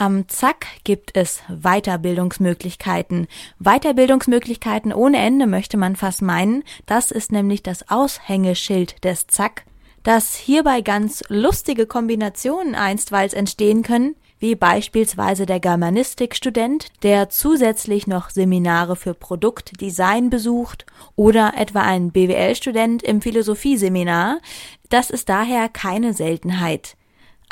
Am Zack gibt es Weiterbildungsmöglichkeiten. Weiterbildungsmöglichkeiten ohne Ende möchte man fast meinen. Das ist nämlich das Aushängeschild des Zack. Dass hierbei ganz lustige Kombinationen einstweilig entstehen können, wie beispielsweise der Germanistikstudent, der zusätzlich noch Seminare für Produktdesign besucht oder etwa ein BWL-Student im Philosophieseminar, das ist daher keine Seltenheit.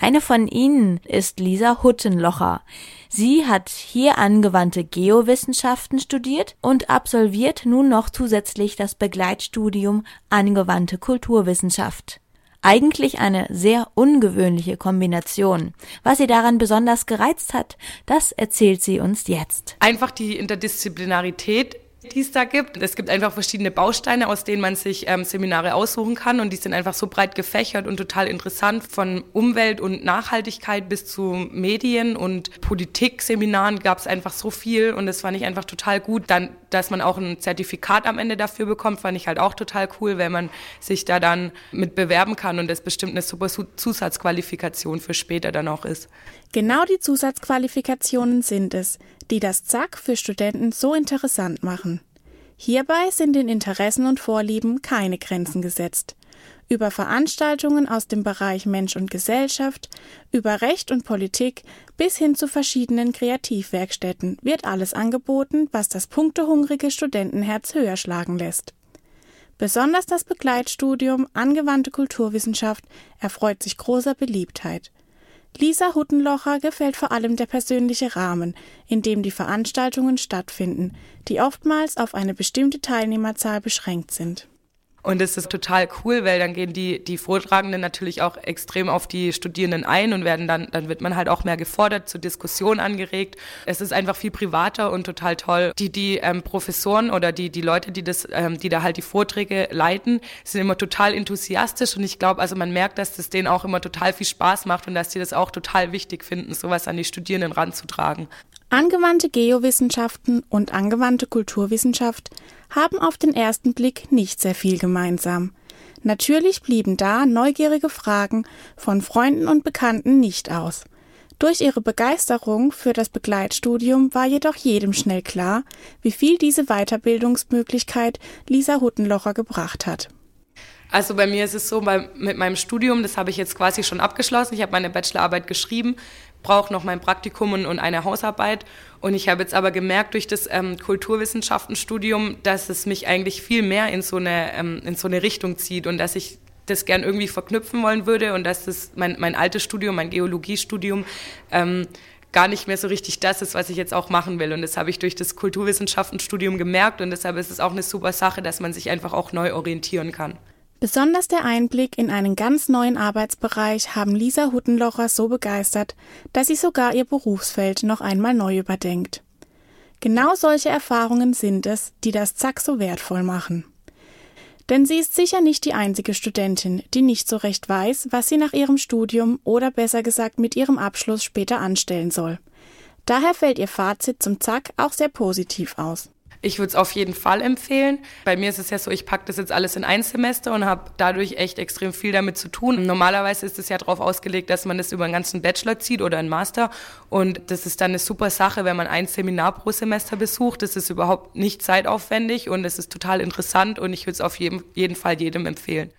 Eine von ihnen ist Lisa Huttenlocher. Sie hat hier angewandte Geowissenschaften studiert und absolviert nun noch zusätzlich das Begleitstudium angewandte Kulturwissenschaft. Eigentlich eine sehr ungewöhnliche Kombination. Was sie daran besonders gereizt hat, das erzählt sie uns jetzt. Einfach die Interdisziplinarität die es da gibt. Es gibt einfach verschiedene Bausteine, aus denen man sich ähm, Seminare aussuchen kann und die sind einfach so breit gefächert und total interessant. Von Umwelt und Nachhaltigkeit bis zu Medien und Politikseminaren gab es einfach so viel und das fand ich einfach total gut. Dann, dass man auch ein Zertifikat am Ende dafür bekommt, fand ich halt auch total cool, wenn man sich da dann mit bewerben kann und das bestimmt eine super Zusatzqualifikation für später dann auch ist. Genau die Zusatzqualifikationen sind es, die das ZAK für Studenten so interessant machen. Hierbei sind den Interessen und Vorlieben keine Grenzen gesetzt. Über Veranstaltungen aus dem Bereich Mensch und Gesellschaft, über Recht und Politik bis hin zu verschiedenen Kreativwerkstätten wird alles angeboten, was das punktehungrige Studentenherz höher schlagen lässt. Besonders das Begleitstudium Angewandte Kulturwissenschaft erfreut sich großer Beliebtheit. Lisa Huttenlocher gefällt vor allem der persönliche Rahmen, in dem die Veranstaltungen stattfinden, die oftmals auf eine bestimmte Teilnehmerzahl beschränkt sind. Und es ist total cool, weil dann gehen die, die Vortragenden natürlich auch extrem auf die Studierenden ein und werden dann, dann wird man halt auch mehr gefordert, zur Diskussion angeregt. Es ist einfach viel privater und total toll. Die, die ähm, Professoren oder die, die Leute, die das, ähm, die da halt die Vorträge leiten, sind immer total enthusiastisch und ich glaube, also man merkt, dass das denen auch immer total viel Spaß macht und dass die das auch total wichtig finden, sowas an die Studierenden ranzutragen. Angewandte Geowissenschaften und angewandte Kulturwissenschaft haben auf den ersten Blick nicht sehr viel gemeinsam. Natürlich blieben da neugierige Fragen von Freunden und Bekannten nicht aus. Durch ihre Begeisterung für das Begleitstudium war jedoch jedem schnell klar, wie viel diese Weiterbildungsmöglichkeit Lisa Huttenlocher gebracht hat. Also bei mir ist es so, bei, mit meinem Studium, das habe ich jetzt quasi schon abgeschlossen. Ich habe meine Bachelorarbeit geschrieben brauche noch mein Praktikum und, und, eine Hausarbeit. Und ich habe jetzt aber gemerkt durch das ähm, Kulturwissenschaftenstudium, dass es mich eigentlich viel mehr in so eine, ähm, in so eine Richtung zieht und dass ich das gern irgendwie verknüpfen wollen würde und dass das mein, mein altes Studium, mein Geologiestudium, ähm, gar nicht mehr so richtig das ist, was ich jetzt auch machen will. Und das habe ich durch das Kulturwissenschaftenstudium gemerkt und deshalb ist es auch eine super Sache, dass man sich einfach auch neu orientieren kann. Besonders der Einblick in einen ganz neuen Arbeitsbereich haben Lisa Huttenlocher so begeistert, dass sie sogar ihr Berufsfeld noch einmal neu überdenkt. Genau solche Erfahrungen sind es, die das Zack so wertvoll machen. Denn sie ist sicher nicht die einzige Studentin, die nicht so recht weiß, was sie nach ihrem Studium oder besser gesagt mit ihrem Abschluss später anstellen soll. Daher fällt ihr Fazit zum Zack auch sehr positiv aus. Ich würde es auf jeden Fall empfehlen. Bei mir ist es ja so, ich packe das jetzt alles in ein Semester und habe dadurch echt extrem viel damit zu tun. Normalerweise ist es ja darauf ausgelegt, dass man das über einen ganzen Bachelor zieht oder einen Master. Und das ist dann eine super Sache, wenn man ein Seminar pro Semester besucht. Das ist überhaupt nicht zeitaufwendig und es ist total interessant und ich würde es auf jeden, jeden Fall jedem empfehlen.